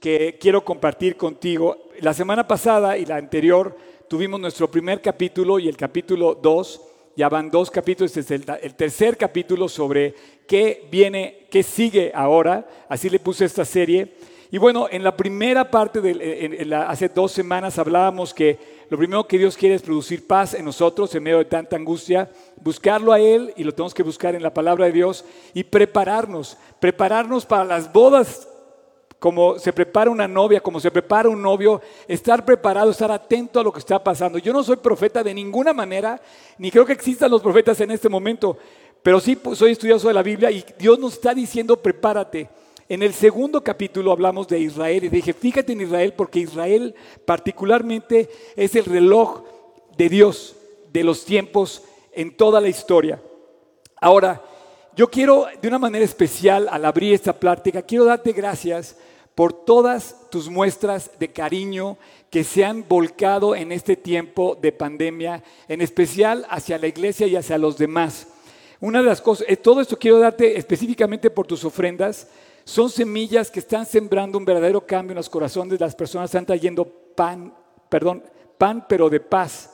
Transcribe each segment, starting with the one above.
que quiero compartir contigo. La semana pasada y la anterior tuvimos nuestro primer capítulo y el capítulo 2. Ya van dos capítulos, este es el, tercer capítulo sobre qué viene, qué sigue ahora. Así le puse esta serie. Y bueno, en la primera parte, hace dos semanas hablábamos que lo primero que Dios quiere es producir paz en nosotros en medio de tanta angustia, buscarlo a Él y lo tenemos que buscar en la palabra de Dios y prepararnos, prepararnos para las bodas como se prepara una novia, como se prepara un novio, estar preparado, estar atento a lo que está pasando. Yo no soy profeta de ninguna manera, ni creo que existan los profetas en este momento, pero sí soy estudioso de la Biblia y Dios nos está diciendo prepárate. En el segundo capítulo hablamos de Israel y dije, fíjate en Israel porque Israel particularmente es el reloj de Dios de los tiempos en toda la historia. Ahora, yo quiero de una manera especial al abrir esta plática, quiero darte gracias por todas tus muestras de cariño que se han volcado en este tiempo de pandemia, en especial hacia la iglesia y hacia los demás. Una de las cosas, eh, todo esto quiero darte específicamente por tus ofrendas, son semillas que están sembrando un verdadero cambio en los corazones de las personas, están trayendo pan, perdón, pan pero de paz.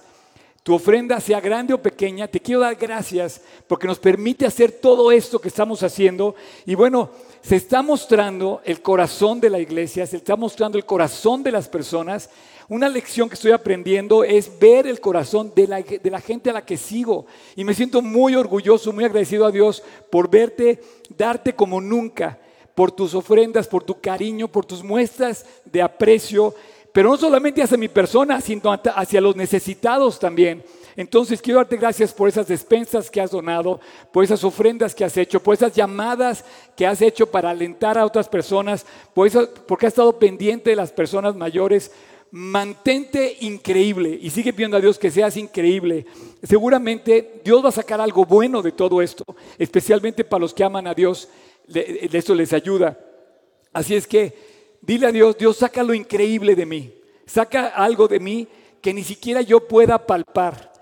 Tu ofrenda sea grande o pequeña, te quiero dar gracias porque nos permite hacer todo esto que estamos haciendo. Y bueno, se está mostrando el corazón de la iglesia, se está mostrando el corazón de las personas. Una lección que estoy aprendiendo es ver el corazón de la, gente a la que sigo. Y me siento muy orgulloso, muy agradecido a Dios por verte, darte como nunca por tus ofrendas, por tu cariño, por tus muestras de aprecio, pero no solamente hacia mi persona, sino hacia los necesitados también. Entonces quiero darte gracias por esas despensas que has donado, por esas ofrendas que has hecho, por esas llamadas que has hecho para alentar a otras personas, por eso, porque has estado pendiente de las personas mayores. Mantente increíble y sigue pidiendo a Dios que seas increíble. Seguramente Dios va a sacar algo bueno de todo esto, especialmente para los que aman a Dios de eso les ayuda. Así es que dile a Dios, Dios saca lo increíble de mí, saca algo de mí que ni siquiera yo pueda palpar.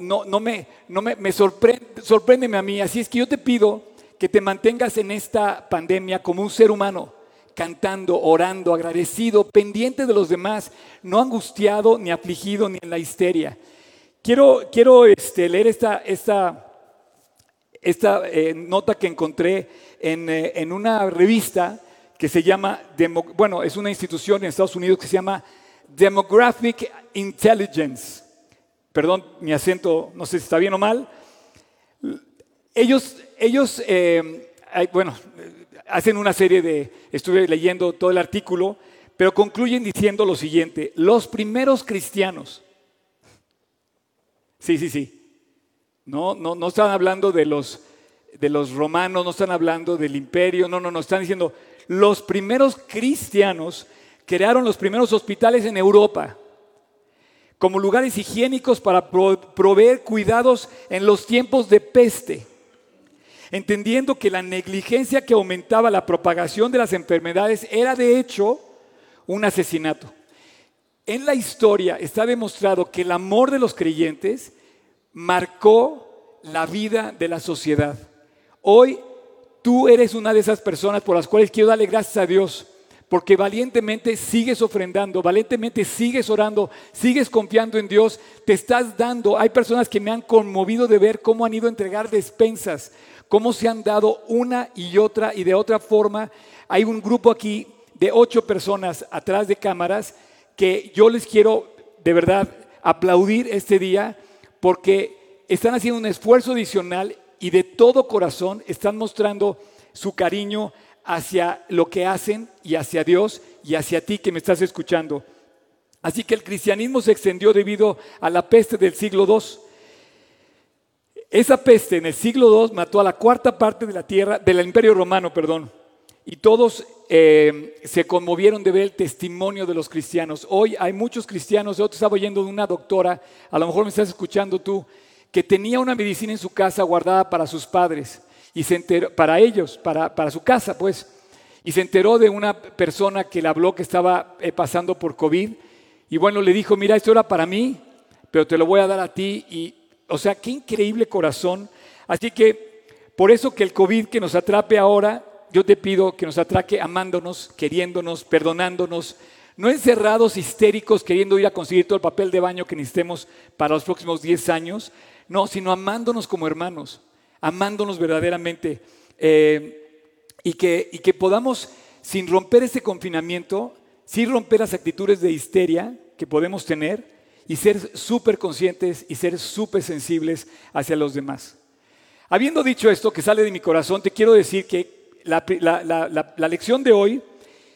No, no me, no me, sorprende, a mí. Así es que yo te pido que te mantengas en esta pandemia como un ser humano, cantando, orando, agradecido, pendiente de los demás, no angustiado ni afligido ni en la histeria. Quiero, quiero este, leer esta eh, nota que encontré eh, en, una revista que se llama, bueno, es una institución en Estados Unidos que se llama Demographic Intelligence. Perdón, mi acento, no sé si está bien o mal. Ellos, ellos eh, bueno, hacen una serie de, estuve leyendo todo el artículo, pero concluyen diciendo lo siguiente, los primeros cristianos, sí, sí, sí, no, no, no están hablando de los, de los romanos, no están hablando del imperio, no, no, no, están diciendo, los primeros cristianos crearon los primeros hospitales en Europa como lugares higiénicos para proveer cuidados en los tiempos de peste, entendiendo que la negligencia que aumentaba la propagación de las enfermedades era de hecho un asesinato. En la historia está demostrado que el amor de los creyentes marcó la vida de la sociedad. Hoy tú eres una de esas personas por las cuales quiero darle gracias a Dios, porque valientemente sigues ofrendando, valientemente sigues orando, sigues confiando en Dios, te estás dando. Hay personas que me han conmovido de ver cómo han ido a entregar despensas, cómo se han dado una y otra y de otra forma. Hay un grupo aquí de ocho personas atrás de cámaras que yo les quiero de verdad aplaudir este día porque están haciendo un esfuerzo adicional y de todo corazón están mostrando su cariño hacia lo que hacen y hacia Dios y hacia ti que me estás escuchando. Así que el cristianismo se extendió debido a la peste del siglo II. Esa peste en el siglo II mató a la cuarta parte de la tierra, del imperio romano, perdón. Y todos eh, se conmovieron de ver el testimonio de los cristianos. Hoy hay muchos cristianos, yo te estaba oyendo de una doctora, a lo mejor me estás escuchando tú, que tenía una medicina en su casa guardada para sus padres, y se enteró, para ellos, para, para su casa, pues. Y se enteró de una persona que le habló que estaba eh, pasando por COVID. Y bueno, le dijo, mira, esto era para mí, pero te lo voy a dar a ti. Y, o sea, qué increíble corazón. Así que, por eso que el COVID que nos atrape ahora yo te pido que nos atraque amándonos, queriéndonos, perdonándonos, no encerrados, histéricos, queriendo ir a conseguir todo el papel de baño que necesitemos para los próximos 10 años, no, sino amándonos como hermanos, amándonos verdaderamente eh, y, que, y que podamos, sin romper ese confinamiento, sin romper las actitudes de histeria que podemos tener y ser súper conscientes y ser súper sensibles hacia los demás. Habiendo dicho esto que sale de mi corazón, te quiero decir que la, lección de hoy,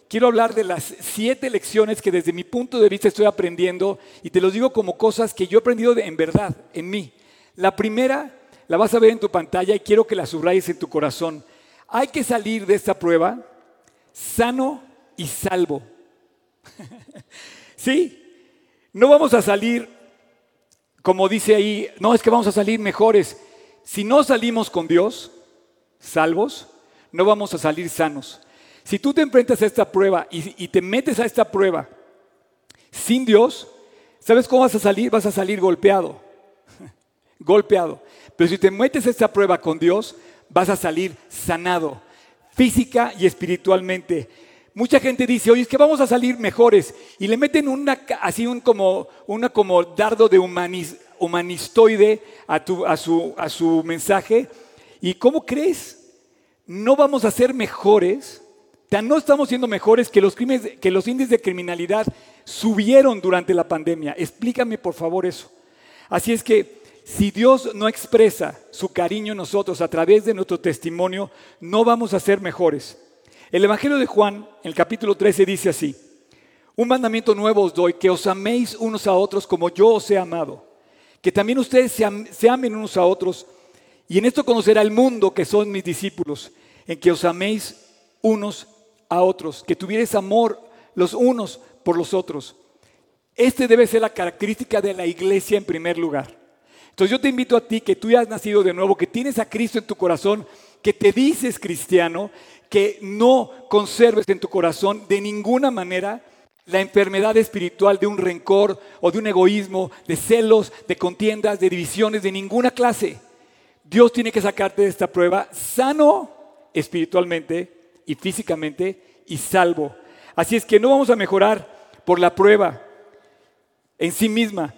quiero hablar de las siete lecciones que desde mi punto de vista estoy aprendiendo y te los digo como cosas que yo he aprendido en verdad, en mí. La primera la vas a ver en tu pantalla y quiero que la subrayes en tu corazón. Hay que salir de esta prueba sano y salvo. sí, no vamos a salir, como dice ahí, no es que vamos a salir mejores. Si no salimos con Dios, salvos, no vamos a salir sanos. Si tú te enfrentas a esta prueba y, te metes a esta prueba sin Dios, ¿sabes cómo vas a salir? Vas a salir golpeado. golpeado. Pero si te metes esta prueba con Dios, vas a salir sanado, física y espiritualmente. Mucha gente dice, oye, es que vamos a salir mejores. Y le meten una, así un como, una como dardo de humanistoide a, a, su, a su mensaje. ¿Y cómo crees? No vamos a ser mejores. No estamos siendo mejores que los, crímenes, que los índices de criminalidad subieron durante la pandemia. Explícame por favor eso. Así es que si Dios no expresa su cariño en nosotros a través de nuestro testimonio, no vamos a ser mejores. El Evangelio de Juan, en el capítulo 13, dice así, un mandamiento nuevo os doy, que os améis unos a otros como yo os he amado que también ustedes se, amen unos a otros. Y en esto conocerá el mundo que son mis discípulos, en que os améis unos a otros, que tuvierais amor los unos por los otros. Este debe ser la característica de la iglesia en primer lugar. Entonces yo te invito a ti que tú ya has nacido de nuevo, que tienes a Cristo en tu corazón, que te dices cristiano, que no conserves en tu corazón de ninguna manera la enfermedad espiritual de un rencor o de un egoísmo, de celos, de contiendas, de divisiones de ninguna clase. Dios tiene que sacarte de esta prueba sano espiritualmente y físicamente y salvo. Así es que no vamos a mejorar por la prueba en sí misma.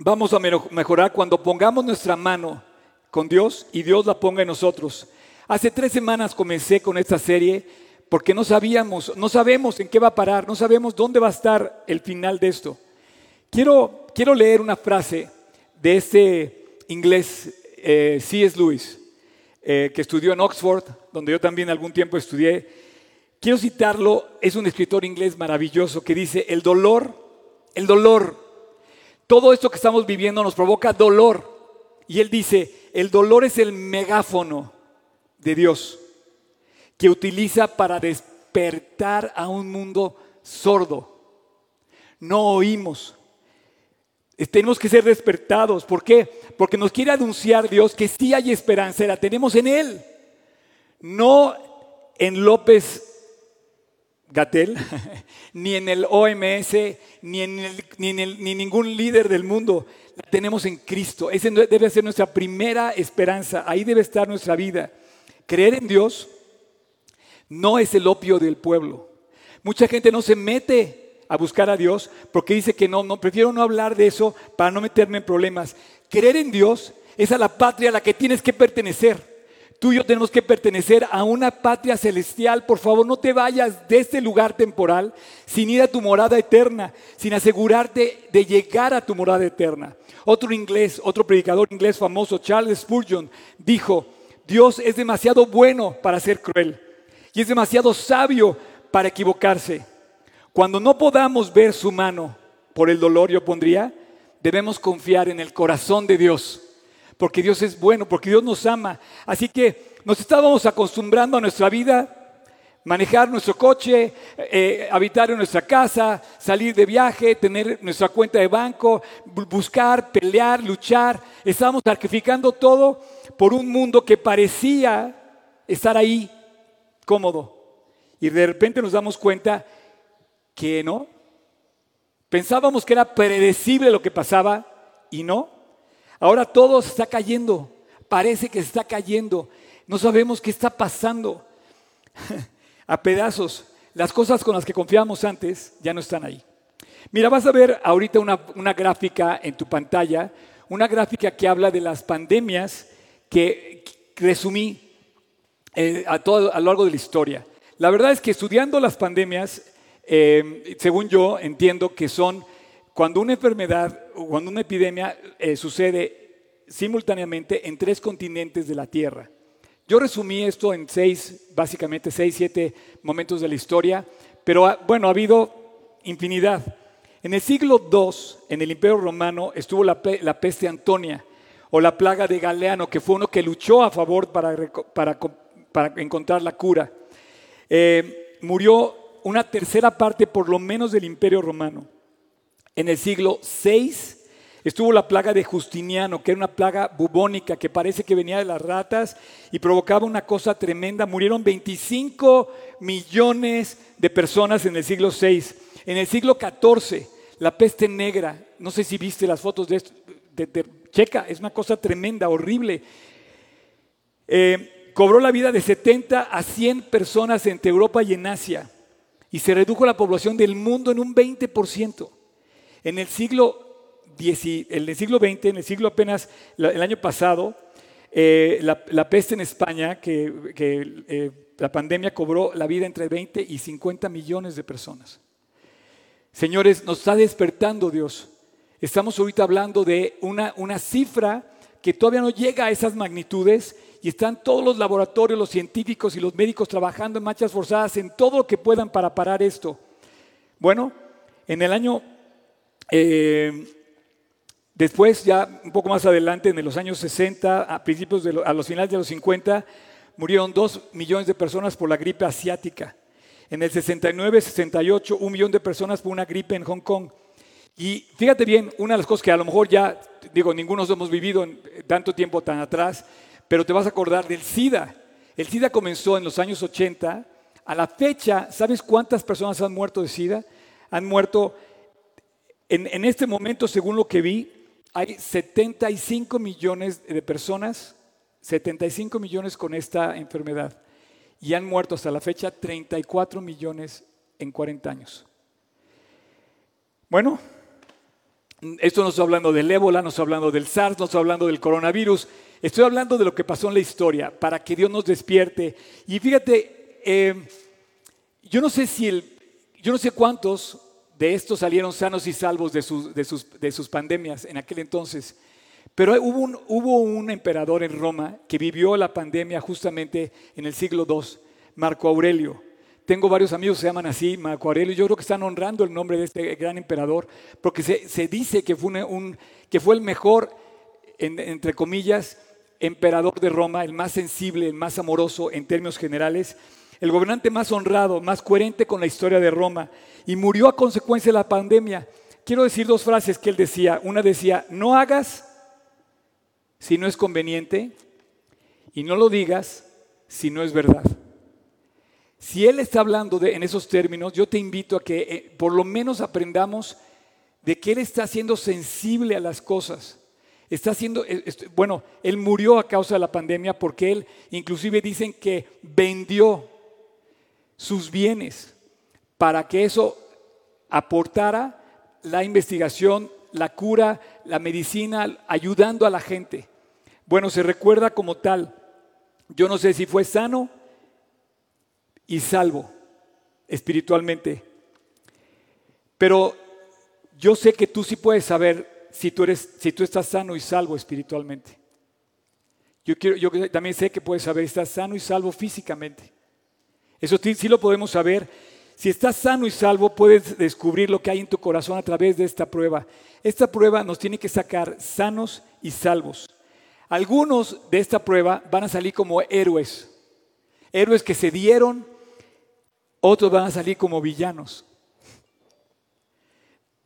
Vamos a mejorar cuando pongamos nuestra mano con Dios y Dios la ponga en nosotros. Hace tres semanas comencé con esta serie porque no sabíamos, no sabemos en qué va a parar, no sabemos dónde va a estar el final de esto. Quiero, quiero leer una frase de este inglés eh, C.S. Lewis, eh, que estudió en Oxford, donde yo también algún tiempo estudié. Quiero citarlo, es un escritor inglés maravilloso que dice, el dolor, el dolor, todo esto que estamos viviendo nos provoca dolor. Y él dice, el dolor es el megáfono de Dios que utiliza para despertar a un mundo sordo. No oímos. Tenemos que ser despertados. ¿Por qué? Porque nos quiere anunciar Dios que sí hay esperanza, la tenemos en Él. No en López Gatel, ni en el OMS, ni en, ni, en ni ningún líder del mundo. La tenemos en Cristo. Esa debe ser nuestra primera esperanza. Ahí debe estar nuestra vida. Creer en Dios no es el opio del pueblo. Mucha gente no se mete a buscar a Dios porque dice que no, no, prefiero no hablar de eso para no meterme en problemas. Creer en Dios es a la patria a la que tienes que pertenecer. Tú y yo tenemos que pertenecer a una patria celestial. Por favor, no te vayas de este lugar temporal sin ir a tu morada eterna, sin asegurarte de llegar a tu morada eterna. Otro inglés, otro predicador inglés famoso, Charles Spurgeon, dijo, Dios es demasiado bueno para ser cruel y es demasiado sabio para equivocarse. Cuando no podamos ver su mano por el dolor, yo pondría, debemos confiar en el corazón de Dios, porque Dios es bueno, porque Dios nos ama. Así que nos estábamos acostumbrando a nuestra vida, manejar nuestro coche, eh, habitar en nuestra casa, salir de viaje, tener nuestra cuenta de banco, buscar, pelear, luchar. Estábamos sacrificando todo por un mundo que parecía estar ahí cómodo. Y de repente nos damos cuenta que no. Pensábamos que era predecible lo que pasaba y no. Ahora todo está cayendo. Parece que está cayendo. No sabemos qué está pasando. a pedazos. Las cosas con las que confiábamos antes ya no están ahí. Mira, vas a ver ahorita una, gráfica en tu pantalla, una gráfica que habla de las pandemias que, resumí eh, a, todo, a lo largo de la historia. La verdad es que estudiando las pandemias, eh, según yo entiendo que son cuando una enfermedad cuando una epidemia eh, sucede simultáneamente en tres continentes de la Tierra. Yo resumí esto en seis, básicamente seis, siete momentos de la historia, pero ah, bueno, ha habido infinidad. En el siglo II, en el Imperio Romano, estuvo la, peste Antonia o la plaga de Galeano, que fue uno que luchó a favor para, encontrar la cura. Eh, murió una tercera parte por lo menos del Imperio Romano. En el siglo VI estuvo la plaga de Justiniano, que era una plaga bubónica que parece que venía de las ratas y provocaba una cosa tremenda. Murieron 25 millones de personas en el siglo VI. En el siglo XIV, la peste negra, no sé si viste las fotos de esto, de, checa, es una cosa tremenda, horrible. Eh, cobró la vida de 70 a 100 personas entre Europa y en Asia y se redujo la población del mundo en un 20%. En el siglo, en el siglo XX, en el siglo apenas, el año pasado, eh, la, peste en España, que, eh, la pandemia cobró la vida entre 20 y 50 millones de personas. Señores, nos está despertando Dios. Estamos ahorita hablando de una, una cifra que todavía no llega a esas magnitudes y están todos los laboratorios, los científicos y los médicos trabajando en marchas forzadas en todo lo que puedan para parar esto. Bueno, en el año eh, después, ya un poco más adelante, en los años 60, a principios de a los finales de los 50, murieron dos millones de personas por la gripe asiática. En el 69, 68, un millón de personas por una gripe en Hong Kong. Y fíjate bien, una de las cosas que a lo mejor ya, digo, ninguno hemos vivido en tanto tiempo tan atrás, pero te vas a acordar del SIDA. El SIDA comenzó en los años 80. A la fecha, ¿sabes cuántas personas han muerto de SIDA? Han muerto en, este momento, según lo que vi, hay 75 millones de personas, 75 millones con esta enfermedad. Y han muerto hasta la fecha 34 millones en 40 años. Bueno, esto no estoy hablando del ébola, no estoy hablando del SARS, no estoy hablando del coronavirus. Estoy hablando de lo que pasó en la historia, para que Dios nos despierte. Y fíjate, eh, yo no sé si el, yo no sé cuántos de estos salieron sanos y salvos de sus, de sus, pandemias en aquel entonces. Pero hubo un, hubo un, emperador en Roma que vivió la pandemia justamente en el siglo II, Marco Aurelio. Tengo varios amigos que se llaman así, Marco Aurelio. Yo creo que están honrando el nombre de este gran emperador, porque se, dice que fue, un, que fue el mejor, entre comillas, emperador de Roma, el más sensible, el más amoroso en términos generales el gobernante más honrado, más coherente con la historia de Roma, y murió a consecuencia de la pandemia. Quiero decir dos frases que él decía. Una decía, no hagas si no es conveniente, y no lo digas si no es verdad. Si él está hablando de, en esos términos, yo te invito a que eh, por lo menos aprendamos de que él está siendo sensible a las cosas. Está haciendo, eh, bueno, él murió a causa de la pandemia porque él, inclusive dicen que vendió sus bienes para que eso aportara la investigación, la cura, la medicina, ayudando a la gente. Bueno, se recuerda como tal. Yo no sé si fue sano y salvo espiritualmente, pero yo sé que tú sí puedes saber si tú, eres, si tú estás sano y salvo espiritualmente. Yo, quiero, yo también sé que puedes saber si estás sano y salvo físicamente. Eso sí, lo podemos saber. Si estás sano y salvo, puedes descubrir lo que hay en tu corazón a través de esta prueba. Esta prueba nos tiene que sacar sanos y salvos. Algunos de esta prueba van a salir como héroes, héroes que se dieron, otros van a salir como villanos.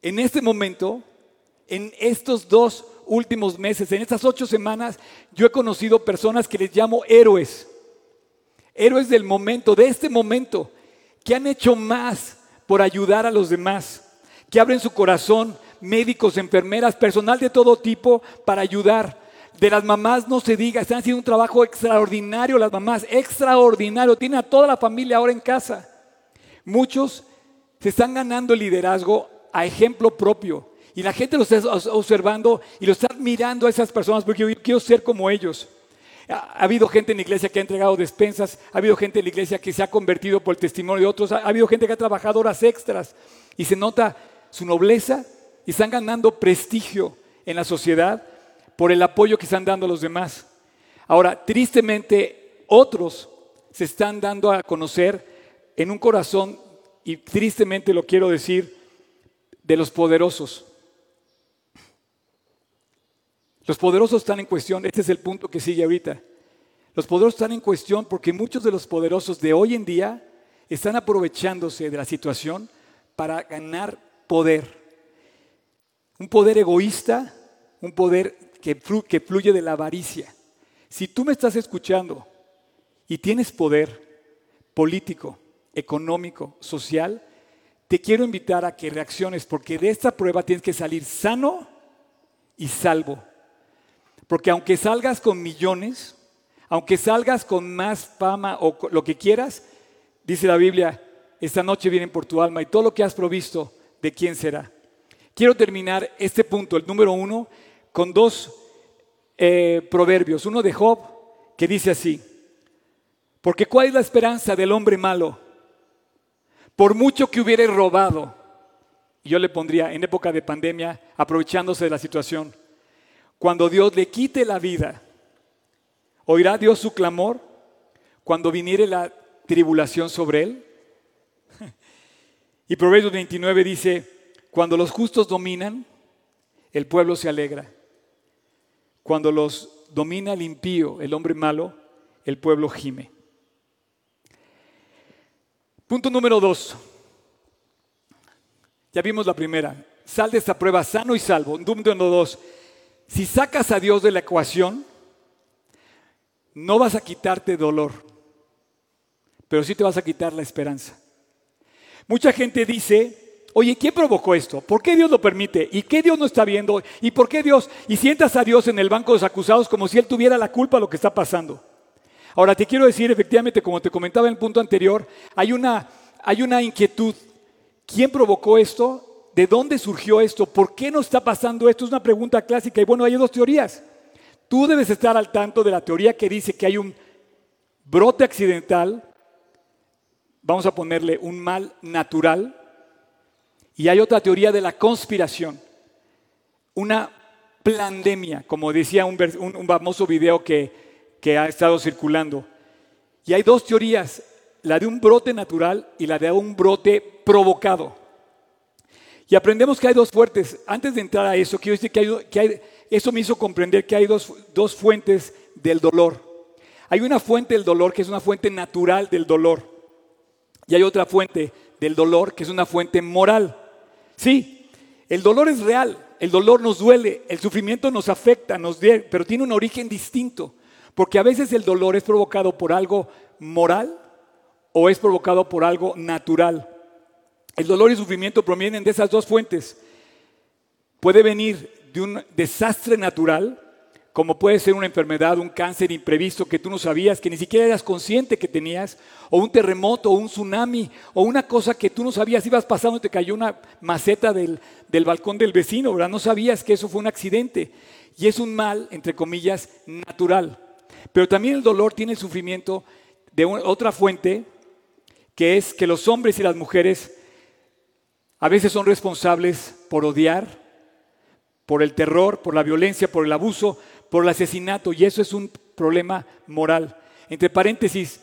En este momento, en estos dos últimos meses, en estas ocho semanas, yo he conocido personas que les llamo héroes héroes del momento, de este momento, que han hecho más por ayudar a los demás, que abren su corazón, médicos, enfermeras, personal de todo tipo para ayudar. De las mamás no se diga, están haciendo un trabajo extraordinario las mamás, extraordinario. Tienen a toda la familia ahora en casa. Muchos se están ganando el liderazgo a ejemplo propio. Y la gente lo está observando y lo está mirando a esas personas porque yo quiero ser como ellos. Ha habido gente en la iglesia que ha entregado despensas, ha habido gente en la iglesia que se ha convertido por el testimonio de otros, ha habido gente que ha trabajado horas extras y se nota su nobleza y están ganando prestigio en la sociedad por el apoyo que están dando a los demás. Ahora, tristemente, otros se están dando a conocer en un corazón, y tristemente lo quiero decir, de los poderosos. Los poderosos están en cuestión, este es el punto que sigue ahorita. Los poderosos están en cuestión porque muchos de los poderosos de hoy en día están aprovechándose de la situación para ganar poder. Un poder egoísta, un poder que, que fluye de la avaricia. Si tú me estás escuchando y tienes poder político, económico, social, te quiero invitar a que reacciones porque de esta prueba tienes que salir sano y salvo. Porque aunque salgas con millones, aunque salgas con más fama o lo que quieras, dice la Biblia, esta noche vienen por tu alma y todo lo que has provisto, ¿de quién será? Quiero terminar este punto, el número uno, con dos eh, proverbios. Uno de Job que dice así, porque ¿cuál es la esperanza del hombre malo? Por mucho que hubiere robado, yo le pondría en época de pandemia, aprovechándose de la situación, cuando Dios le quite la vida, ¿oirá Dios su clamor cuando viniere la tribulación sobre él? Y Proverbios 29 dice, cuando los justos dominan, el pueblo se alegra. Cuando los domina el impío, el hombre malo, el pueblo gime. Punto número dos. Ya vimos la primera. Sal de esta prueba sano y salvo. Número dos. Si sacas a Dios de la ecuación, no vas a quitarte dolor, pero sí te vas a quitar la esperanza. Mucha gente dice, oye, ¿quién provocó esto? ¿Por qué Dios lo permite? ¿Y qué Dios no está viendo? ¿Y por qué Dios? Y sientas a Dios en el banco de los acusados como si Él tuviera la culpa de lo que está pasando. Ahora te quiero decir, efectivamente, como te comentaba en el punto anterior, hay una, hay una inquietud. ¿Quién provocó esto? ¿De dónde surgió esto? ¿Por qué no está pasando esto? Es una pregunta clásica. Y bueno, hay dos teorías. Tú debes estar al tanto de la teoría que dice que hay un brote accidental, vamos a ponerle un mal natural, y hay otra teoría de la conspiración, una pandemia, como decía un, famoso video que, que ha estado circulando. Y hay dos teorías, la de un brote natural y la de un brote provocado. Y aprendemos que hay dos fuentes. Antes de entrar a eso, quiero decir que, hay, eso me hizo comprender que hay dos, dos fuentes del dolor. Hay una fuente del dolor que es una fuente natural del dolor. Y hay otra fuente del dolor que es una fuente moral. Sí, el dolor es real, el dolor nos duele, el sufrimiento nos afecta, nos pero tiene un origen distinto. Porque a veces el dolor es provocado por algo moral o es provocado por algo natural. El dolor y sufrimiento provienen de esas dos fuentes. Puede venir de un desastre natural, como puede ser una enfermedad, un cáncer imprevisto que tú no sabías, que ni siquiera eras consciente que tenías, o un terremoto, o un tsunami, o una cosa que tú no sabías, ibas pasando y te cayó una maceta del, del balcón del vecino, ¿verdad? No sabías que eso fue un accidente. Y es un mal, entre comillas, natural. Pero también el dolor tiene el sufrimiento de otra fuente, que es que los hombres y las mujeres a veces son responsables por odiar, por el terror, por la violencia, por el abuso, por el asesinato, y eso es un problema moral. Entre paréntesis,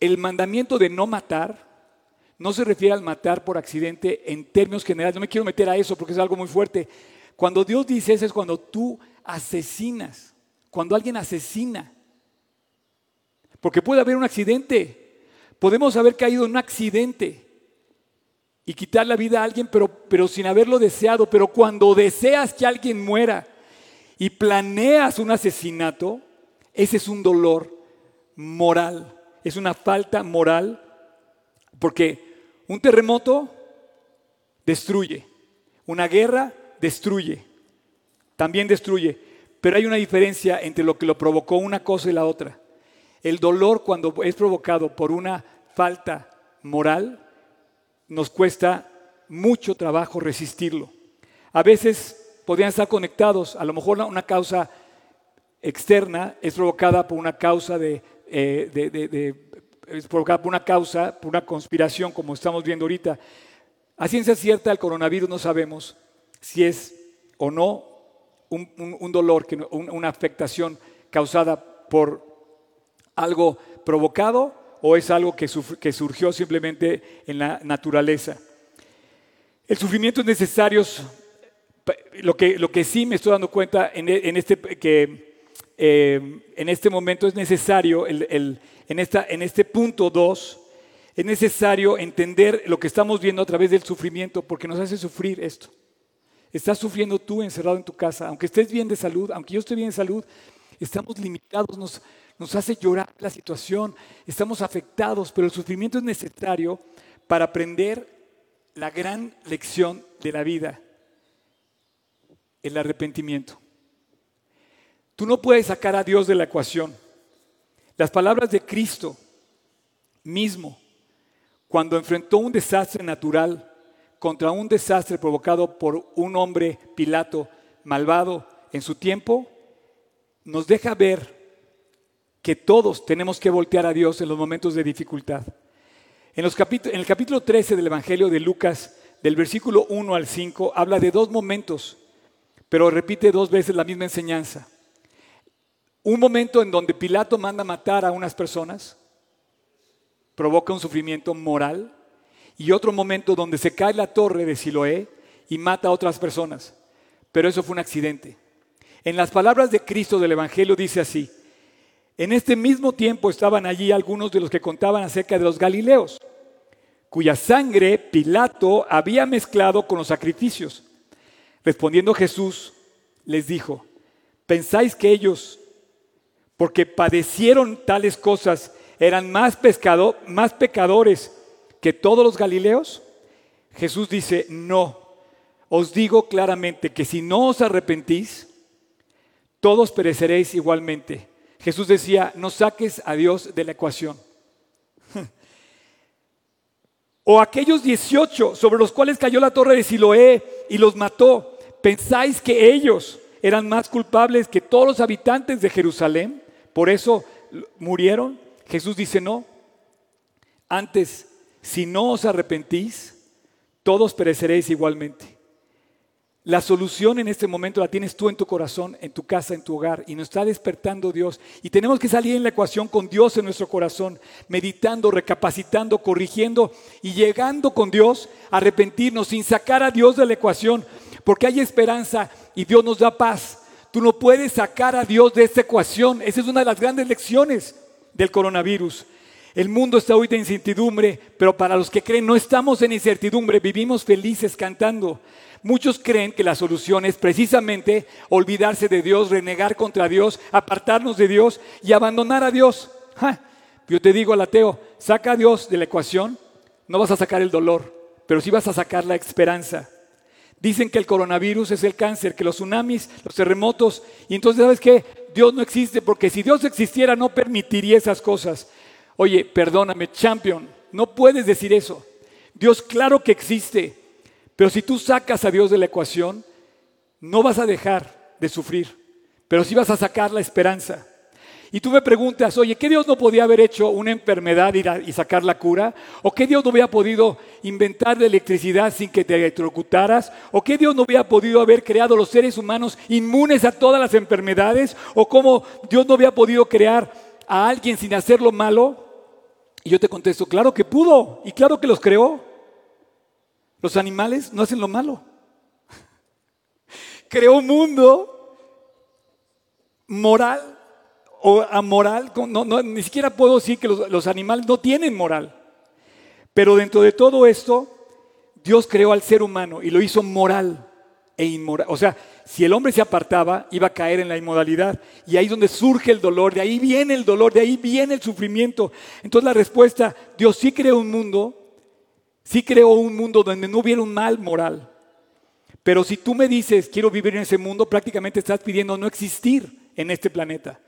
el mandamiento de no matar no se refiere al matar por accidente en términos generales. No me quiero meter a eso porque es algo muy fuerte. Cuando Dios dice eso es cuando tú asesinas, cuando alguien asesina. Porque puede haber un accidente. Podemos haber caído en un accidente y quitar la vida a alguien, pero, pero sin haberlo deseado. Pero cuando deseas que alguien muera y planeas un asesinato, ese es un dolor moral, es una falta moral, porque un terremoto destruye, una guerra destruye, también destruye, Pero hay una diferencia entre lo que lo provocó una cosa y la otra. El dolor cuando es provocado por una falta moral nos cuesta mucho trabajo resistirlo. A veces podrían estar conectados, a lo mejor una causa externa es provocada por una causa de, eh, es provocada por una causa, por una conspiración, como estamos viendo ahorita. A ciencia cierta, el coronavirus no sabemos si es o no un, dolor, una afectación causada por algo provocado o es algo que, surgió simplemente en la naturaleza. El sufrimiento es necesario, lo que, sí me estoy dando cuenta en, este, que eh, en este momento es necesario, en este punto 2, es necesario entender lo que estamos viendo a través del sufrimiento porque nos hace sufrir esto. Estás sufriendo tú encerrado en tu casa, aunque estés bien de salud, aunque yo esté bien de salud, estamos limitados, nos, nos hace llorar la situación, estamos afectados, pero el sufrimiento es necesario para aprender la gran lección de la vida, el arrepentimiento. Tú no puedes sacar a Dios de la ecuación. Las palabras de Cristo mismo, cuando enfrentó un desastre natural contra un desastre provocado por un hombre, Pilato, malvado en su tiempo, nos deja ver que todos tenemos que voltear a Dios en los momentos de dificultad. En, los en, el capítulo 13 del Evangelio de Lucas, del versículo 1 al 5, habla de dos momentos, pero repite dos veces la misma enseñanza. Un momento en donde Pilato manda matar a unas personas, provoca un sufrimiento moral, y otro momento donde se cae la torre de Siloé y mata a otras personas. Pero eso fue un accidente. En las palabras de Cristo del Evangelio dice así, en este mismo tiempo estaban allí algunos de los que contaban acerca de los Galileos, cuya sangre Pilato había mezclado con los sacrificios. Respondiendo Jesús, les dijo, ¿pensáis que ellos, porque padecieron tales cosas, eran más, pecadores que todos los Galileos? Jesús dice, no, os digo claramente que si no os arrepentís, todos pereceréis igualmente. Jesús decía, no saques a Dios de la ecuación. o aquellos 18 sobre los cuales cayó la torre de Siloé y los mató, ¿pensáis que ellos eran más culpables que todos los habitantes de Jerusalén? Por eso murieron. Jesús dice, no. Antes, si no os arrepentís, todos pereceréis igualmente. La solución en este momento la tienes tú en tu corazón, en tu casa, en tu hogar, y nos está despertando Dios. Y tenemos que salir en la ecuación con Dios en nuestro corazón, meditando, recapacitando, corrigiendo y llegando con Dios a arrepentirnos sin sacar a Dios de la ecuación, porque hay esperanza y Dios nos da paz. Tú no puedes sacar a Dios de esta ecuación. Esa es una de las grandes lecciones del coronavirus. El mundo está hoy de incertidumbre, pero para los que creen no estamos en incertidumbre, vivimos felices cantando. Muchos creen que la solución es precisamente olvidarse de Dios, renegar contra Dios, apartarnos de Dios y abandonar a Dios. Yo te digo al ateo, saca a Dios de la ecuación, no vas a sacar el dolor, pero sí vas a sacar la esperanza. Dicen que el coronavirus es el cáncer, que los tsunamis, los terremotos, y entonces sabes qué, Dios no existe, porque si Dios existiera no permitiría esas cosas. Oye, perdóname, champion, no puedes decir eso. Dios claro que existe, pero si tú sacas a Dios de la ecuación, no vas a dejar de sufrir, pero sí vas a sacar la esperanza. Y tú me preguntas, oye, ¿qué Dios no podía haber hecho una enfermedad y sacar la cura? ¿O qué Dios no hubiera podido inventar la electricidad sin que te electrocutaras? ¿O qué Dios no hubiera podido haber creado los seres humanos inmunes a todas las enfermedades? ¿O cómo Dios no había podido crear a alguien sin hacerlo malo? Y yo te contesto, claro que pudo y claro que los creó. Los animales no hacen lo malo. Creó un mundo moral o amoral. ni siquiera puedo decir que los, los animales no tienen moral. Pero dentro de todo esto, Dios creó al ser humano y lo hizo moral e inmoral. O sea, si el hombre se apartaba, iba a caer en la inmoralidad. Y ahí es donde surge el dolor, de ahí viene el dolor, de ahí viene el sufrimiento. Entonces la respuesta, Dios sí creó un mundo Sí creó un mundo donde no hubiera un mal moral, Pero si tú me dices, quiero vivir en ese mundo, prácticamente estás pidiendo no existir en este planeta.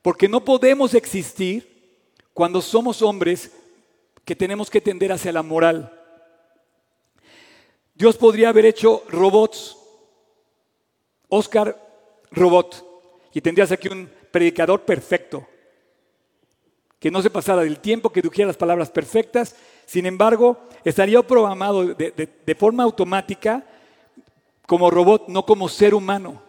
Porque no podemos existir cuando somos hombres que tenemos que tender hacia la moral. Dios podría haber hecho robots, Oscar Robot, y tendrías aquí un predicador perfecto, que no se pasara del tiempo, que dijera las palabras perfectas, sin embargo, estaría programado de, forma automática como robot, no como ser humano.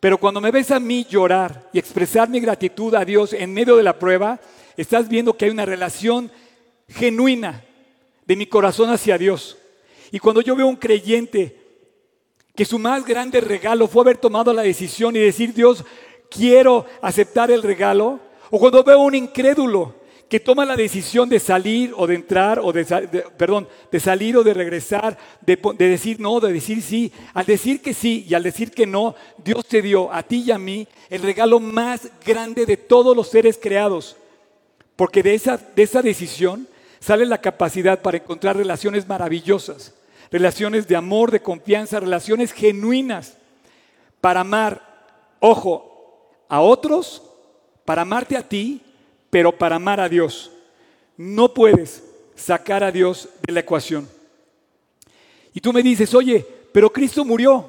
Pero cuando me ves a mí llorar y expresar mi gratitud a Dios en medio de la prueba, estás viendo que hay una relación genuina de mi corazón hacia Dios. Y cuando yo veo a un creyente que su más grande regalo fue haber tomado la decisión y decir, Dios, quiero aceptar el regalo, o cuando veo a un incrédulo que toma la decisión de salir o de entrar, o de, perdón, de salir o de regresar, de, de, decir no, de decir sí, al decir que sí y al decir que no, Dios te dio a ti y a mí el regalo más grande de todos los seres creados. Porque de esa, de esa decisión sale la capacidad para encontrar relaciones maravillosas, relaciones de amor, de confianza, relaciones genuinas, para amar, ojo, a otros, para amarte a ti, pero para amar a Dios. No puedes sacar a Dios de la ecuación. Y tú me dices, oye, pero Cristo murió.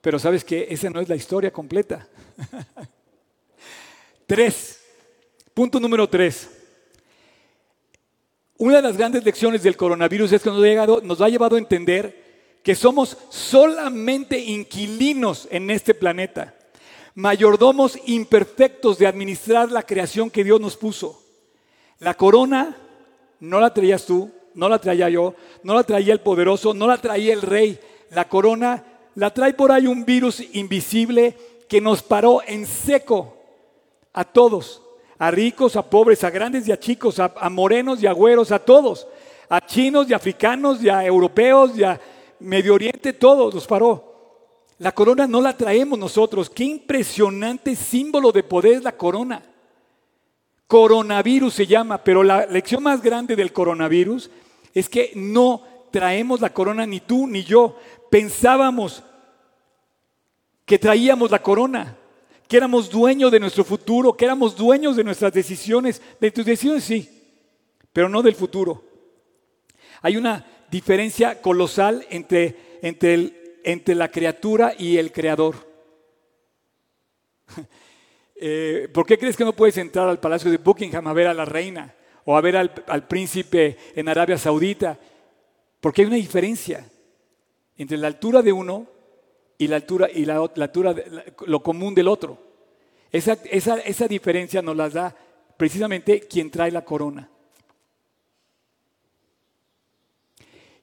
Pero sabes que esa no es la historia completa. tres. Punto número tres. Una de las grandes lecciones del coronavirus es que nos ha, nos ha llevado a entender que somos solamente inquilinos en este planeta, mayordomos imperfectos de administrar la creación que Dios nos puso. La corona no la traías tú, no la traía yo, no la traía el poderoso, no la traía el rey. La corona la trae por ahí un virus invisible que nos paró en seco a todos a ricos, a pobres, a grandes y a chicos, a, morenos y a güeros, a todos, a chinos y africanos y a europeos y a Medio Oriente, todos los paró. La corona no la traemos nosotros. Qué impresionante símbolo de poder es la corona. Coronavirus se llama, pero la lección más grande del coronavirus es que no traemos la corona ni tú ni yo. Pensábamos que traíamos la corona que éramos dueños de nuestro futuro, que éramos dueños de nuestras decisiones. De tus decisiones sí, pero no del futuro. Hay una diferencia colosal entre, entre, entre la criatura y el creador. Eh, ¿Por qué crees que no puedes entrar al palacio de Buckingham a ver a la reina o a ver al, príncipe en Arabia Saudita? Porque hay una diferencia entre la altura de uno y la altura, y la, altura lo común del otro. Esa, esa, esa diferencia nos la da precisamente quien trae la corona.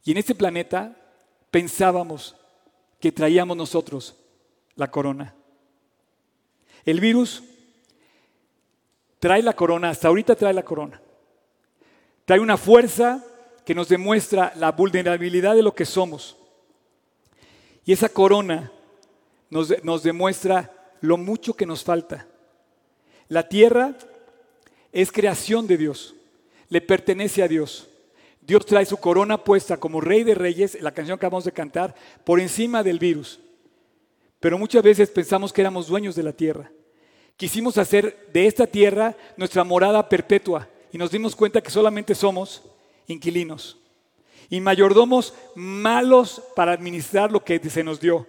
Y en este planeta pensábamos que traíamos nosotros la corona. El virus trae la corona, hasta ahorita trae la corona. Trae una fuerza que nos demuestra la vulnerabilidad de lo que somos. Y esa corona nos, demuestra lo mucho que nos falta. La tierra es creación de Dios, le pertenece a Dios. Dios trae su corona puesta como rey de reyes, la canción que acabamos de cantar, por encima del virus. Pero muchas veces pensamos que éramos dueños de la tierra. Quisimos hacer de esta tierra nuestra morada perpetua y nos dimos cuenta que solamente somos inquilinos y mayordomos malos para administrar lo que se nos dio.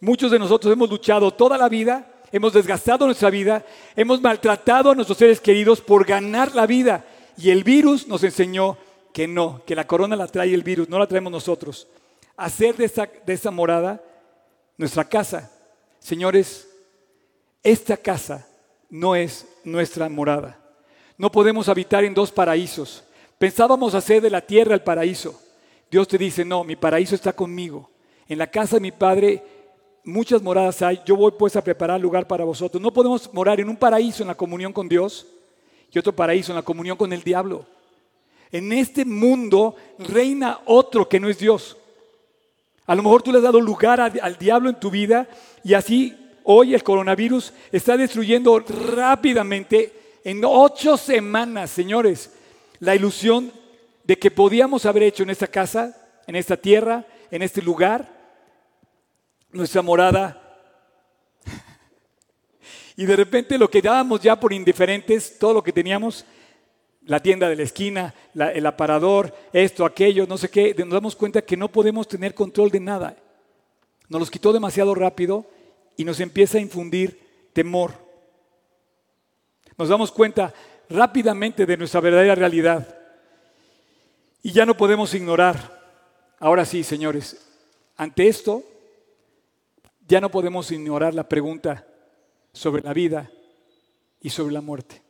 Muchos de nosotros hemos luchado toda la vida, hemos desgastado nuestra vida, hemos maltratado a nuestros seres queridos por ganar la vida. Y el virus nos enseñó que no, que la corona la trae el virus, no la traemos nosotros. Hacer de esa, de esa morada nuestra casa. Señores, esta casa no es nuestra morada. No podemos habitar en dos paraísos. Pensábamos hacer de la tierra el paraíso. Dios te dice, no, mi paraíso está conmigo. En la casa de mi Padre muchas moradas hay. Yo voy pues a preparar lugar para vosotros. No podemos morar en un paraíso en la comunión con Dios y otro paraíso en la comunión con el diablo. En este mundo reina otro que no es Dios. A lo mejor tú le has dado lugar al diablo en tu vida y así hoy el coronavirus está destruyendo rápidamente en ocho semanas, señores, la ilusión de que podíamos haber hecho en esta casa, en esta tierra, en este lugar, nuestra morada. Y de repente lo que dábamos ya por indiferentes, todo lo que teníamos, la tienda de la esquina, el aparador, esto, aquello, no sé qué, nos damos cuenta que no podemos tener control de nada. Nos los quitó demasiado rápido y nos empieza a infundir temor. Nos damos cuenta rápidamente de nuestra verdadera realidad. Y ya no podemos ignorar. Ahora sí, señores, ante esto, ya no podemos ignorar la pregunta sobre la vida y sobre la muerte.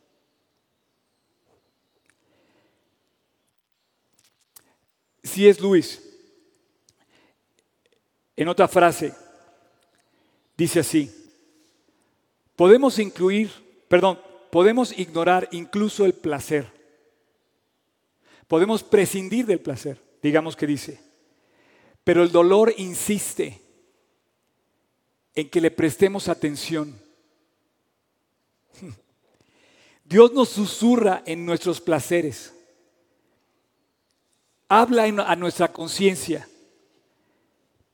Si es Luis, en otra frase, dice así, podemos incluir, perdón, podemos ignorar incluso el placer. Podemos prescindir del placer, digamos que dice. Pero el dolor insiste en que le prestemos atención. Dios nos susurra en nuestros placeres. Habla a nuestra conciencia,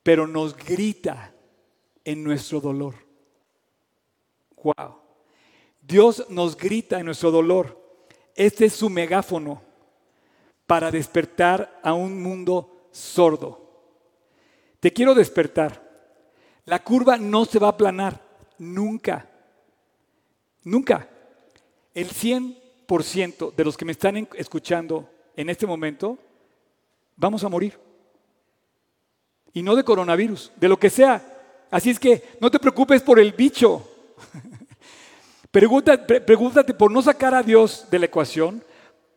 pero nos grita en nuestro dolor. Wow. Dios nos grita en nuestro dolor. Este es su megáfono para despertar a un mundo sordo. Te quiero despertar. La curva no se va a aplanar, nunca. Nunca. El 100% de los que me están escuchando en este momento, vamos a morir. Y no de coronavirus, de lo que sea. Así es que no te preocupes por el bicho. Pregúntate, por no sacar a Dios de la ecuación,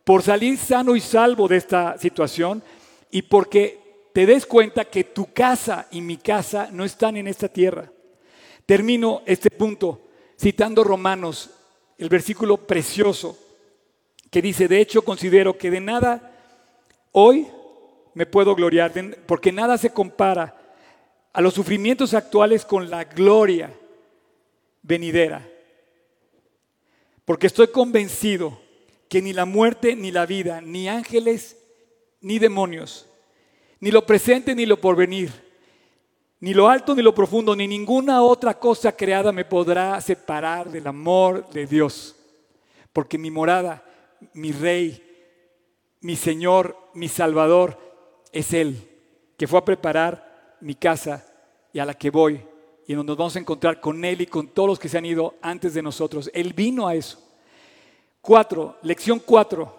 por salir sano y salvo de esta situación y porque te des cuenta que tu casa y mi casa no están en esta tierra. Termino este punto citando Romanos, el versículo precioso que dice, de hecho considero que de nada hoy me puedo gloriar, porque nada se compara a los sufrimientos actuales con la gloria venidera porque estoy convencido que ni la muerte ni la vida, ni ángeles ni demonios, ni lo presente ni lo porvenir, ni lo alto ni lo profundo, ni ninguna otra cosa creada me podrá separar del amor de Dios. Porque mi morada, mi rey, mi Señor, mi Salvador, es Él, que fue a preparar mi casa y a la que voy y nos vamos a encontrar con Él y con todos los que se han ido antes de nosotros. Él vino a eso. Cuatro, lección cuatro.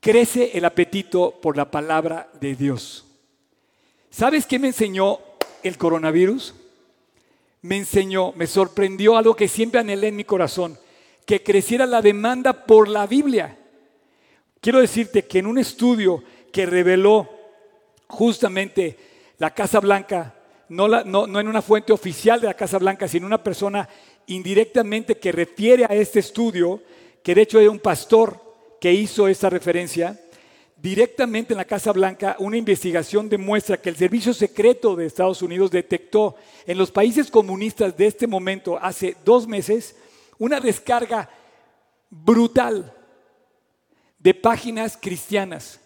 Crece el apetito por la palabra de Dios. ¿Sabes qué me enseñó el coronavirus? Me enseñó, me sorprendió algo que siempre anhelé en mi corazón, que creciera la demanda por la Biblia. Quiero decirte que en un estudio que reveló justamente la Casa Blanca no, en una fuente oficial de la Casa Blanca, sino una persona indirectamente que refiere a este estudio, que de hecho era un pastor que hizo esta referencia, directamente en la Casa Blanca, una investigación demuestra que el Servicio Secreto de Estados Unidos detectó en los países comunistas de este momento, hace dos meses, una descarga brutal de páginas cristianas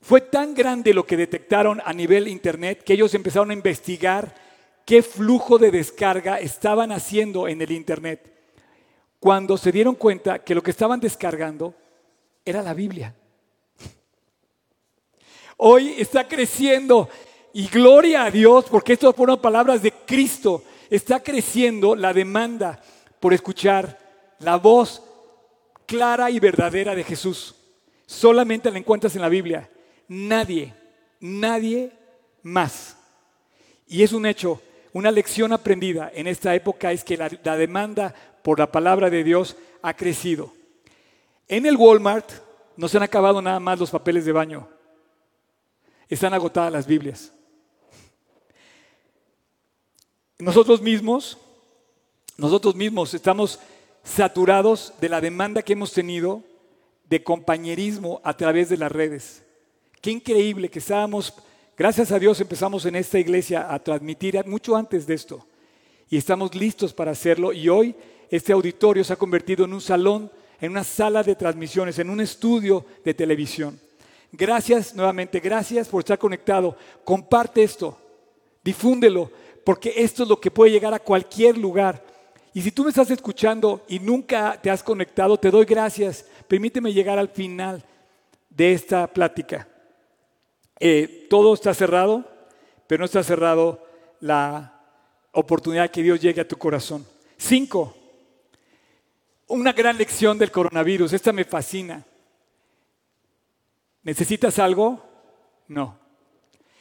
fue tan grande lo que detectaron a nivel Internet que ellos empezaron a investigar qué flujo de descarga estaban haciendo en el Internet. Cuando se dieron cuenta que lo que estaban descargando era la Biblia. Hoy está creciendo y gloria a Dios, porque estas fueron palabras de Cristo, está creciendo la demanda por escuchar la voz clara y verdadera de Jesús. Solamente la encuentras en la Biblia nadie, nadie más. Y es un hecho, una lección aprendida en esta época es que la, demanda por la palabra de Dios ha crecido. En el Walmart no se han acabado nada más los papeles de baño, están agotadas las Biblias. Nosotros mismos, nosotros mismos estamos saturados de la demanda que hemos tenido de compañerismo a través de las redes. Qué increíble que estábamos, gracias a Dios empezamos en esta iglesia a transmitir mucho antes de esto. Y estamos listos para hacerlo. Y hoy este auditorio se ha convertido en un salón, en una sala de transmisiones, en un estudio de televisión. Gracias nuevamente, gracias por estar conectado. Comparte esto, difúndelo, porque esto es lo que puede llegar a cualquier lugar. Y si tú me estás escuchando y nunca te has conectado, te doy gracias. Permíteme llegar al final de esta plática. Eh, todo está cerrado, pero no está cerrado la oportunidad que Dios llegue a tu corazón. Cinco, una gran lección del coronavirus. Esta me fascina. ¿Necesitas algo? No.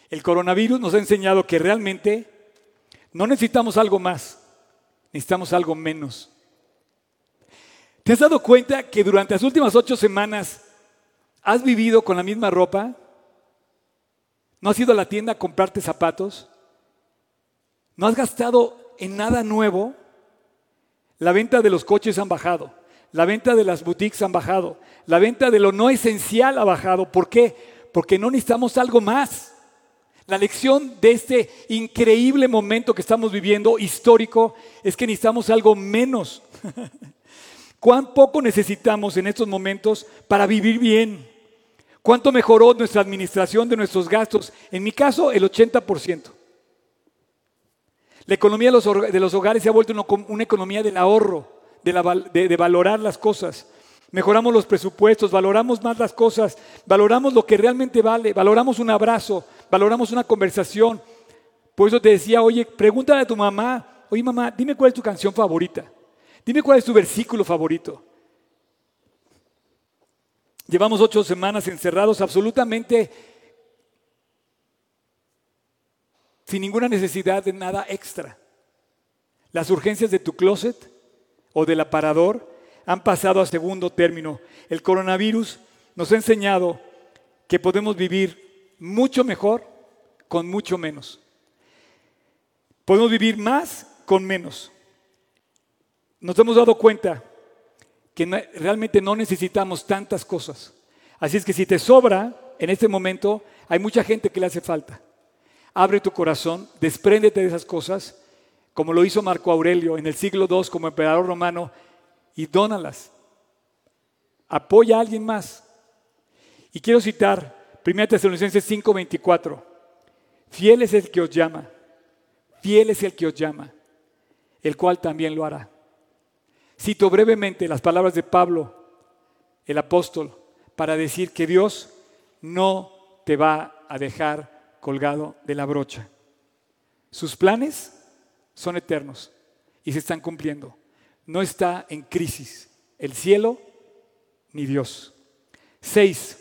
El coronavirus nos ha enseñado que realmente no necesitamos algo más, necesitamos algo menos. ¿Te has dado cuenta que durante las últimas ocho semanas has vivido con la misma ropa? ¿No has ido a la tienda a comprarte zapatos? ¿No has gastado en nada nuevo? La venta de los coches han bajado, la venta de las boutiques han bajado, la venta de lo no esencial ha bajado. ¿Por qué? Porque no necesitamos algo más. La lección de este increíble momento que estamos viviendo, histórico, es que necesitamos algo menos. ¿Cuán poco necesitamos en estos momentos para vivir bien? ¿Cuánto mejoró nuestra administración de nuestros gastos? En mi caso, el 80%. La economía de los hogares se ha vuelto una economía del ahorro, de valorar las cosas. Mejoramos los presupuestos, valoramos más las cosas, valoramos lo que realmente vale, valoramos un abrazo, valoramos una conversación. Por eso te decía, oye, pregúntale a tu mamá, oye mamá, dime cuál es tu canción favorita, dime cuál es tu versículo favorito. Llevamos ocho semanas encerrados absolutamente sin ninguna necesidad de nada extra. Las urgencias de tu closet o del aparador han pasado a segundo término. El coronavirus nos ha enseñado que podemos vivir mucho mejor con mucho menos. Podemos vivir más con menos. Nos hemos dado cuenta que realmente no necesitamos tantas cosas. Así es que si te sobra en este momento, hay mucha gente que le hace falta. Abre tu corazón, despréndete de esas cosas, como lo hizo Marco Aurelio en el siglo II como emperador romano y dónalas. Apoya a alguien más. Y quiero citar 1 Tesalonicenses 5:24. Fiel es el que os llama, fiel es el que os llama, el cual también lo hará. Cito brevemente las palabras de Pablo, el apóstol, para decir que Dios no te va a dejar colgado de la brocha. Sus planes son eternos y se están cumpliendo no está en crisis, el cielo ni Dios. Seis,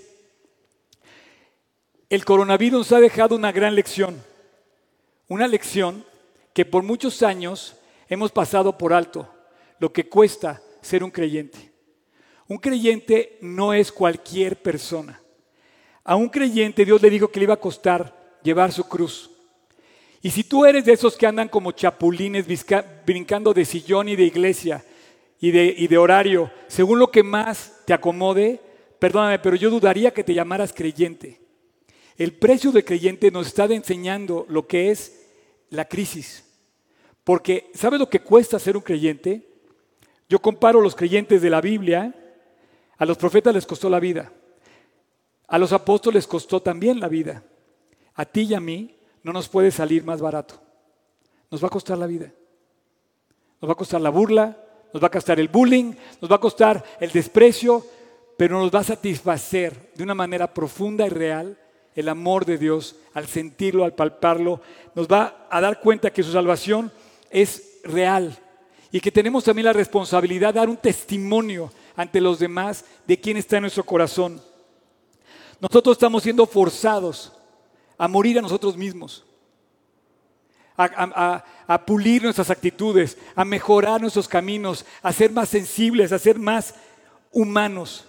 el coronavirus ha dejado una gran lección, una lección que por muchos años hemos pasado por alto, lo que cuesta ser un creyente. Un creyente no es cualquier persona. A un creyente Dios le dijo que le iba a costar llevar su cruz. Y si tú eres de esos que andan como chapulines brincando de sillón y de iglesia y de, de horario, según lo que más te acomode, perdóname, pero yo dudaría que te llamaras creyente. El precio del creyente nos está enseñando lo que es la crisis. Porque, ¿sabes lo que cuesta ser un creyente? Yo comparo los creyentes de la Biblia, a los profetas les costó la vida, a los apóstoles les costó también la vida, a ti y a mí no nos puede salir más barato. Nos va a costar la vida. Nos va a costar la burla, nos va a costar el bullying, nos va a costar el desprecio, pero nos va a satisfacer de una manera profunda y real el amor de Dios al sentirlo, al palparlo. Nos va a dar cuenta que su salvación es real y que tenemos también la responsabilidad de dar un testimonio ante los demás de quién está en nuestro corazón. Nosotros estamos siendo forzados a morir a nosotros mismos, a, pulir nuestras actitudes, a mejorar nuestros caminos, a ser más sensibles, a ser más humanos.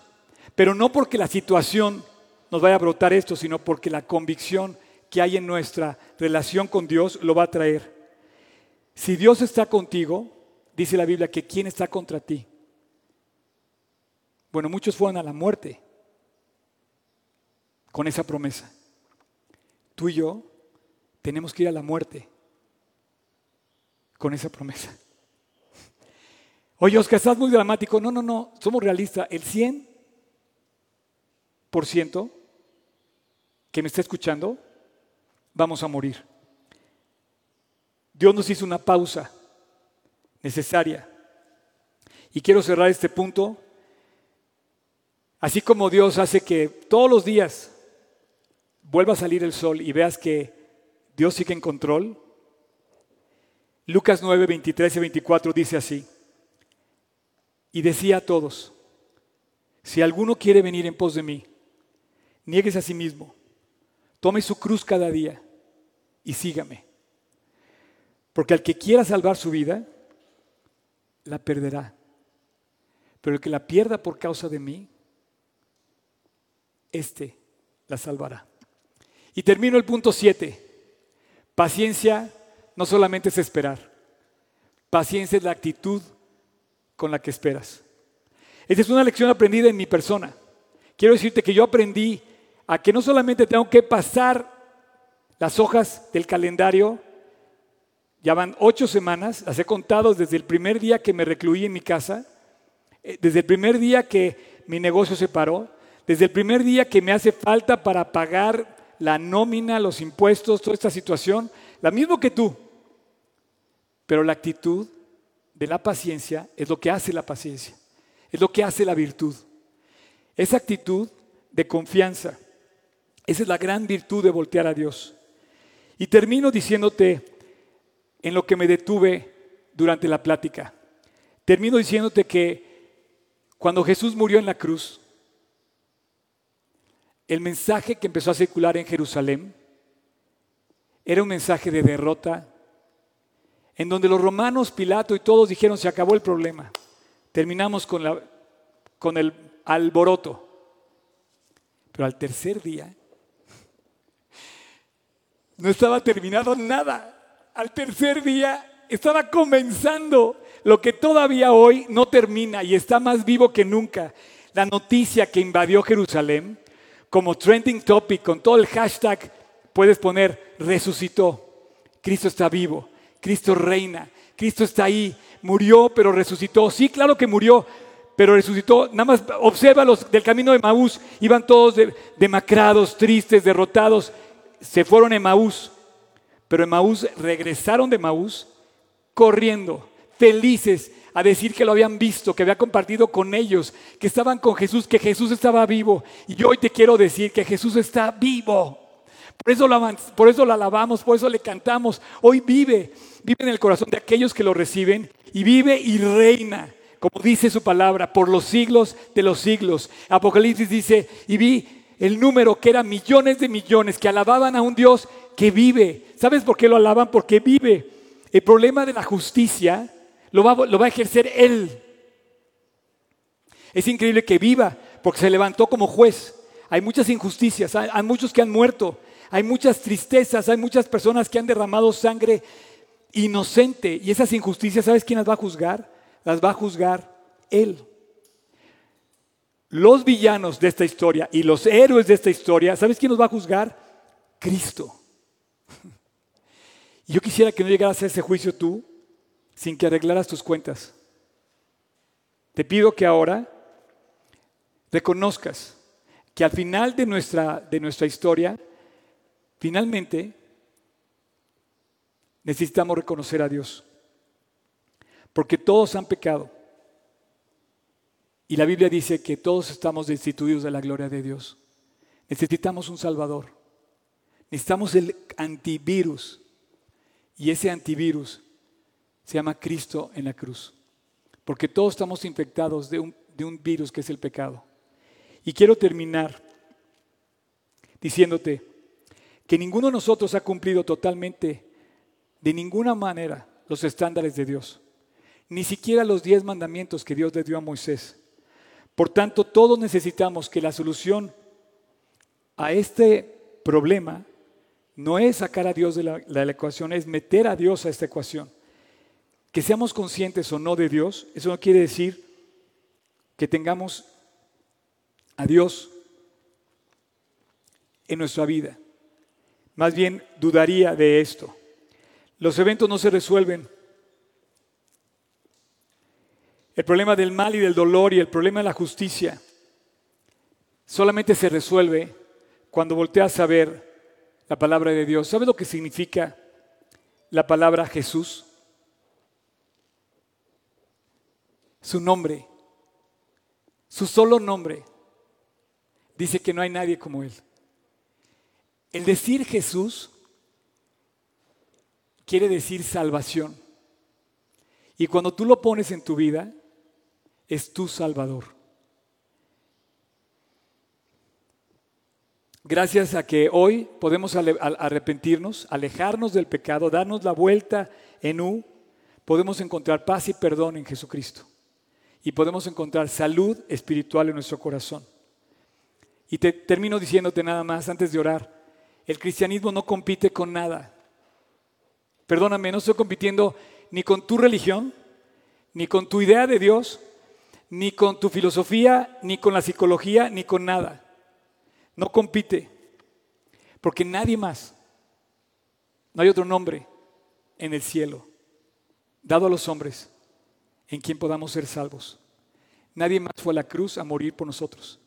Pero no porque la situación nos vaya a brotar esto, sino porque la convicción que hay en nuestra relación con Dios lo va a traer. Si Dios está contigo, dice la Biblia que ¿quién está contra ti? Bueno, muchos fueron a la muerte con esa promesa. Tú y yo tenemos que ir a la muerte con esa promesa. Oye, Oscar, estás muy dramático. No, no, no, somos realistas. El 100% que me está escuchando, vamos a morir. Dios nos hizo una pausa necesaria. Y quiero cerrar este punto. Así como Dios hace que todos los días vuelva a salir el sol y veas que Dios sigue en control. Lucas 9, 23 y 24 dice así. Y decía a todos, si alguno quiere venir en pos de mí, nieguese a sí mismo, tome su cruz cada día y sígame. Porque al que quiera salvar su vida, la perderá. Pero el que la pierda por causa de mí, éste la salvará. Y termino el punto 7. Paciencia no solamente es esperar. Paciencia es la actitud con la que esperas. Esta es una lección aprendida en mi persona. Quiero decirte que yo aprendí a que no solamente tengo que pasar las hojas del calendario ya van ocho semanas, las he contado desde el primer día que me recluí en mi casa, eh, desde el primer día que mi negocio se paró, desde el primer día que me hace falta para pagar la nómina, los impuestos, toda esta situación, la mismo que tú. Pero la actitud de la paciencia es lo que hace la paciencia, es lo que hace la virtud. Esa actitud de confianza, esa es la gran virtud de voltear a Dios. Y termino diciéndote, en lo que me detuve durante la plática. Termino diciéndote que cuando Jesús murió en la cruz, el mensaje que empezó a circular en Jerusalén era un mensaje de derrota, en donde los romanos, Pilato y todos dijeron, se acabó el problema, terminamos con, con el alboroto. Pero al tercer día no estaba terminado nada al tercer día estaba comenzando lo que todavía hoy no termina y está más vivo que nunca. La noticia que invadió Jerusalén, como trending topic, con todo el hashtag, puedes poner resucitó. Cristo está vivo, Cristo reina, Cristo está ahí, murió pero resucitó. Sí, claro que murió, pero resucitó. Nada más observa los del camino de Maús, iban todos demacrados, tristes, derrotados. Se fueron a Maús pero en Maús regresaron de Maús corriendo, felices, a decir que lo habían visto, que había compartido con ellos, que estaban con Jesús, que Jesús estaba vivo. Y hoy te quiero decir que Jesús está vivo. Lo, por eso lo alabamos, por eso le cantamos. Hoy vive, vive en el corazón de aquellos que lo reciben y vive y reina, como dice su palabra, por los siglos de los siglos. Apocalipsis dice, y vi el número que era millones de millones que alababan a un Dios que vive. ¿Sabes por qué lo alaban? Porque vive. El problema de la justicia lo va, lo va a ejercer Él. Es increíble que viva porque se levantó como juez. Hay muchas injusticias, hay, hay muchos que han muerto, hay muchas tristezas, hay muchas personas que han derramado sangre inocente. Y esas injusticias, ¿sabes quién las va a juzgar? Las va a juzgar Él. Los villanos de esta historia y los héroes de esta historia, ¿sabes quién los va a juzgar? Cristo. Y yo quisiera que no llegaras a ese juicio tú sin que arreglaras tus cuentas. Te pido que ahora reconozcas que al final de nuestra, de nuestra historia, finalmente necesitamos reconocer a Dios. Porque todos han pecado. Y la Biblia dice que todos estamos destituidos de la gloria de Dios. Necesitamos un Salvador. Necesitamos el antivirus y ese antivirus se llama Cristo en la cruz. Porque todos estamos infectados de un, de un virus que es el pecado. Y quiero terminar diciéndote que ninguno de nosotros ha cumplido totalmente, de ninguna manera, los estándares de Dios. Ni siquiera los diez mandamientos que Dios le dio a Moisés. Por tanto, todos necesitamos que la solución a este problema no es sacar a Dios de la, ecuación, es meter a Dios a esta ecuación. Que seamos conscientes o no de Dios, eso no quiere decir que tengamos a Dios en nuestra vida. Más bien dudaría de esto. Los eventos no se resuelven. El problema del mal y del dolor y el problema de la justicia solamente se resuelve cuando volteas a ver la palabra de Dios, ¿sabes lo que significa la palabra Jesús? Su nombre, su solo nombre, dice que no hay nadie como Él. El decir Jesús quiere decir salvación. Y cuando tú lo pones en tu vida, es tu Salvador. Gracias a que hoy podemos arrepentirnos, alejarnos del pecado, darnos la vuelta en U, podemos encontrar paz y perdón en Jesucristo. Y podemos encontrar salud espiritual en nuestro corazón. Y te termino diciéndote nada más antes de orar. El cristianismo no compite con nada. Perdóname, no estoy compitiendo ni con tu religión, ni con tu idea de Dios, ni con tu filosofía, ni con la psicología, ni con nada. No compite, porque nadie más, no hay otro nombre en el cielo, dado a los hombres, en quien podamos ser salvos. Nadie más fue a la cruz a morir por nosotros.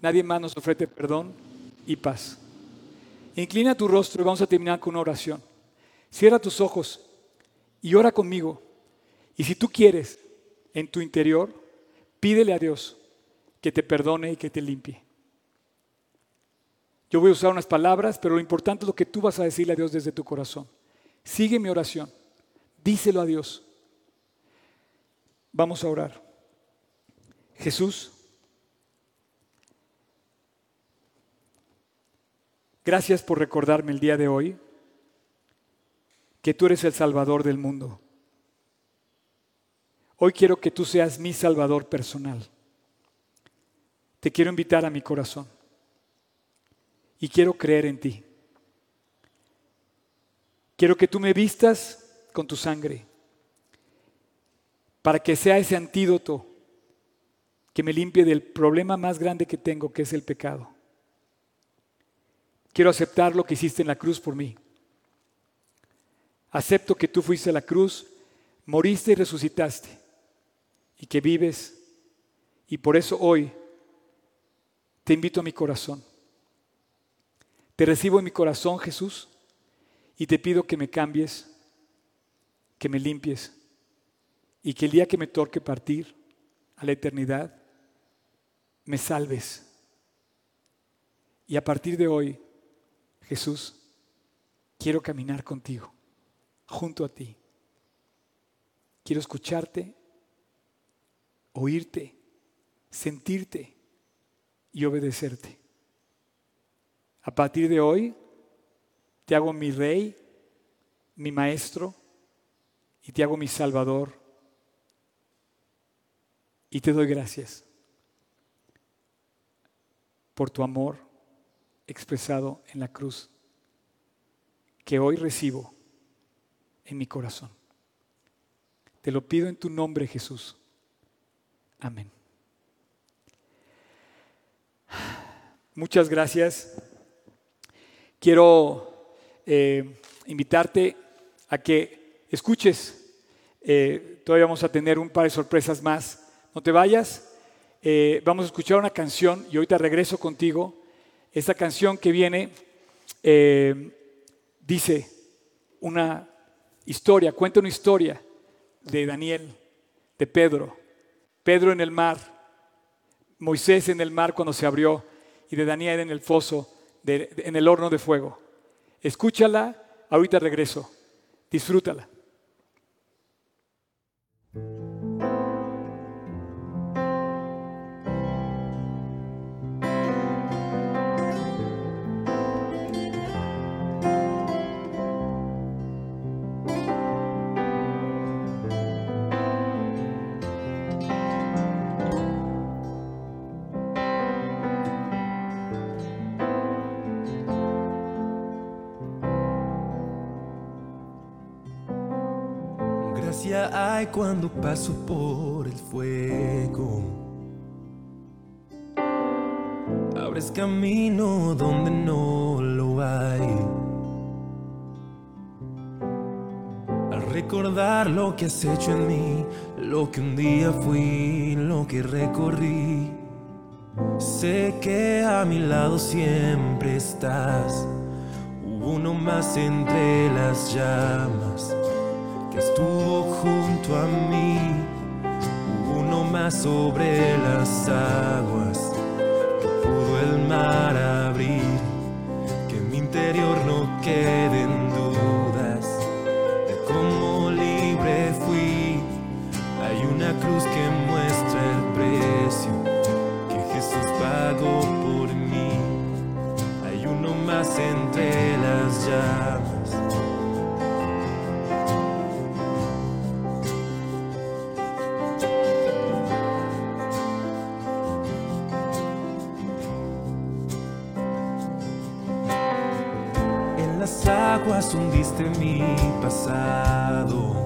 Nadie más nos ofrece perdón y paz. Inclina tu rostro y vamos a terminar con una oración. Cierra tus ojos y ora conmigo. Y si tú quieres, en tu interior, pídele a Dios que te perdone y que te limpie. Yo voy a usar unas palabras, pero lo importante es lo que tú vas a decirle a Dios desde tu corazón. Sigue mi oración. Díselo a Dios. Vamos a orar. Jesús, gracias por recordarme el día de hoy que tú eres el Salvador del mundo. Hoy quiero que tú seas mi Salvador personal. Te quiero invitar a mi corazón y quiero creer en ti. Quiero que tú me vistas con tu sangre para que sea ese antídoto que me limpie del problema más grande que tengo, que es el pecado. Quiero aceptar lo que hiciste en la cruz por mí. Acepto que tú fuiste a la cruz, moriste y resucitaste y que vives. Y por eso hoy te invito a mi corazón. Te recibo en mi corazón, Jesús, y te pido que me cambies, que me limpies y que el día que me toque partir a la eternidad, me salves. Y a partir de hoy, Jesús, quiero caminar contigo junto a ti. Quiero escucharte, oírte, sentirte y obedecerte. A partir de hoy, te hago mi rey, mi maestro y te hago mi salvador. Y te doy gracias por tu amor expresado en la cruz que hoy recibo en mi corazón. Te lo pido en tu nombre, Jesús. Amén. Muchas gracias. Quiero eh, invitarte a que escuches. Eh, todavía vamos a tener un par de sorpresas más. No te vayas. Eh, vamos a escuchar una canción y ahorita regreso contigo. Esta canción que viene dice una historia, cuenta una historia de Daniel, de Pedro, Pedro en el mar, Moisés en el mar cuando se abrió y de Daniel en el foso, en el horno de fuego. Escúchala, ahorita regreso, disfrútala. Hay cuando paso por el fuego. Abres camino donde no lo hay. Al recordar lo que has hecho en mí, lo que un día fui, lo que recorrí. Sé que a mi lado siempre estás. Uno más entre las llamas que estuvo junto a mí. Uno más sobre las aguas que pudo el mar abrir. Que mi interior no queden Hundiste mi pasado.